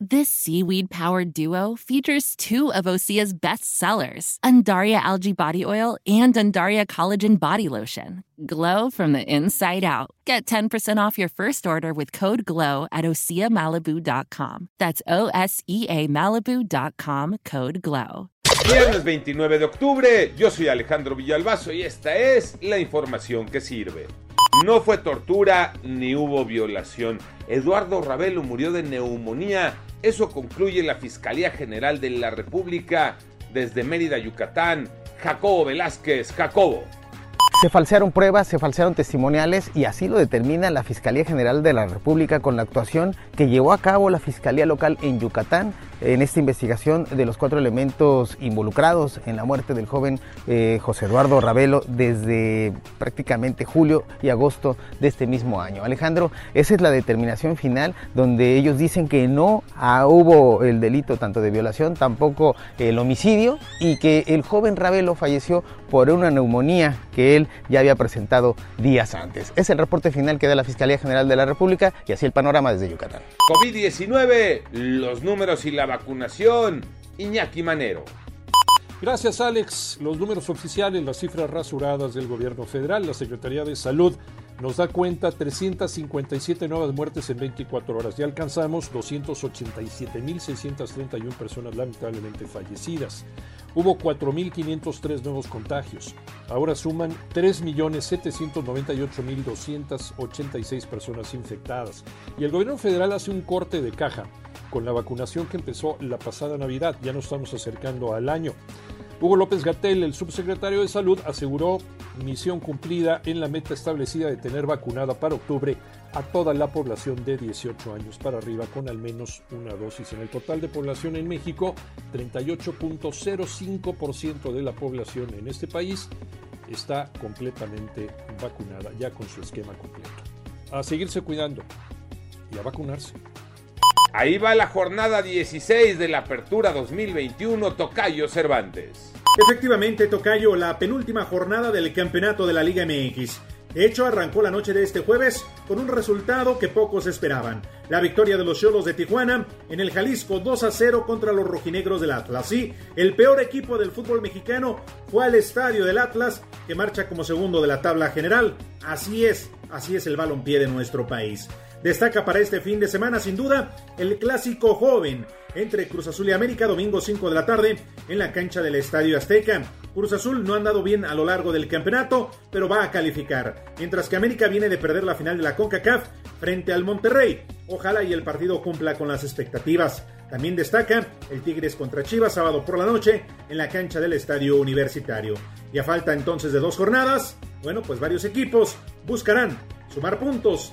This seaweed powered duo features two of Osea's best sellers, Undaria Algae Body Oil and Undaria Collagen Body Lotion. Glow from the inside out. Get 10% off your first order with code GLOW at OseaMalibu.com. That's O S E A Malibu.com code GLOW. Viernes 29 de octubre, yo soy Alejandro Villalbazo y esta es la información que sirve. No fue tortura ni hubo violación. Eduardo Ravelo murió de neumonía. Eso concluye la Fiscalía General de la República desde Mérida, Yucatán. Jacobo Velázquez, Jacobo. Se falsearon pruebas, se falsearon testimoniales y así lo determina la Fiscalía General de la República con la actuación que llevó a cabo la Fiscalía Local en Yucatán en esta investigación de los cuatro elementos involucrados en la muerte del joven eh, José Eduardo Ravelo desde prácticamente julio y agosto de este mismo año. Alejandro, esa es la determinación final donde ellos dicen que no hubo el delito tanto de violación, tampoco el homicidio y que el joven Ravelo falleció por una neumonía que él ya había presentado días antes. Es el reporte final que da la Fiscalía General de la República y así el panorama desde Yucatán. COVID-19, los números y la vacunación. Iñaki Manero. Gracias Alex. Los números oficiales, las cifras rasuradas del gobierno federal, la Secretaría de Salud nos da cuenta 357 nuevas muertes en 24 horas. Ya alcanzamos 287.631 personas lamentablemente fallecidas. Hubo 4.503 nuevos contagios. Ahora suman 3.798.286 personas infectadas. Y el gobierno federal hace un corte de caja con la vacunación que empezó la pasada Navidad. Ya nos estamos acercando al año. Hugo López Gatel, el subsecretario de Salud, aseguró misión cumplida en la meta establecida de tener vacunada para octubre a toda la población de 18 años para arriba con al menos una dosis. En el total de población en México, 38.05% de la población en este país está completamente vacunada, ya con su esquema completo. A seguirse cuidando y a vacunarse. Ahí va la jornada 16 de la Apertura 2021 Tocayo Cervantes. Efectivamente, Tocayo, la penúltima jornada del campeonato de la Liga MX. De hecho, arrancó la noche de este jueves con un resultado que pocos esperaban. La victoria de los Cholos de Tijuana en el Jalisco 2 a 0 contra los rojinegros del Atlas. Sí, el peor equipo del fútbol mexicano fue al estadio del Atlas, que marcha como segundo de la tabla general. Así es, así es el balompié de nuestro país. Destaca para este fin de semana, sin duda, el clásico joven entre Cruz Azul y América, domingo 5 de la tarde, en la cancha del Estadio Azteca. Cruz Azul no ha andado bien a lo largo del campeonato, pero va a calificar, mientras que América viene de perder la final de la CONCACAF frente al Monterrey. Ojalá y el partido cumpla con las expectativas. También destaca el Tigres contra Chivas sábado por la noche en la cancha del Estadio Universitario. Y a falta entonces de dos jornadas, bueno, pues varios equipos buscarán sumar puntos